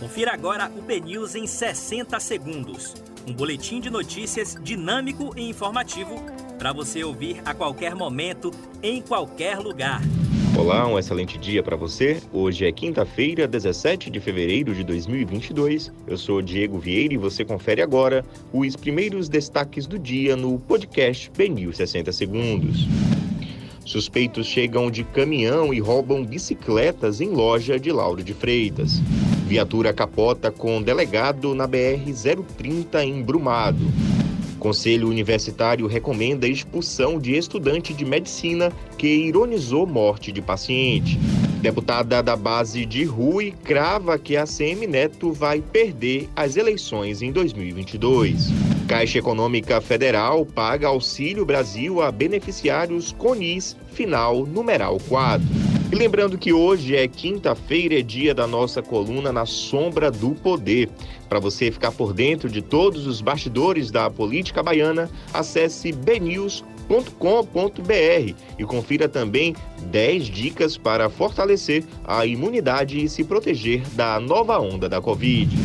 Confira agora o BNews em 60 segundos. Um boletim de notícias dinâmico e informativo para você ouvir a qualquer momento, em qualquer lugar. Olá, um excelente dia para você. Hoje é quinta-feira, 17 de fevereiro de 2022. Eu sou Diego Vieira e você confere agora os primeiros destaques do dia no podcast BNews 60 segundos. Suspeitos chegam de caminhão e roubam bicicletas em loja de Lauro de Freitas. Viatura capota com delegado na BR-030 em Brumado. Conselho Universitário recomenda expulsão de estudante de medicina que ironizou morte de paciente. Deputada da base de Rui crava que a CM Neto vai perder as eleições em 2022. Caixa Econômica Federal paga Auxílio Brasil a beneficiários CONIS, final numeral 4. E lembrando que hoje é quinta-feira, é dia da nossa coluna Na Sombra do Poder. Para você ficar por dentro de todos os bastidores da política baiana, acesse bnews.com com.br e confira também 10 dicas para fortalecer a imunidade e se proteger da nova onda da Covid.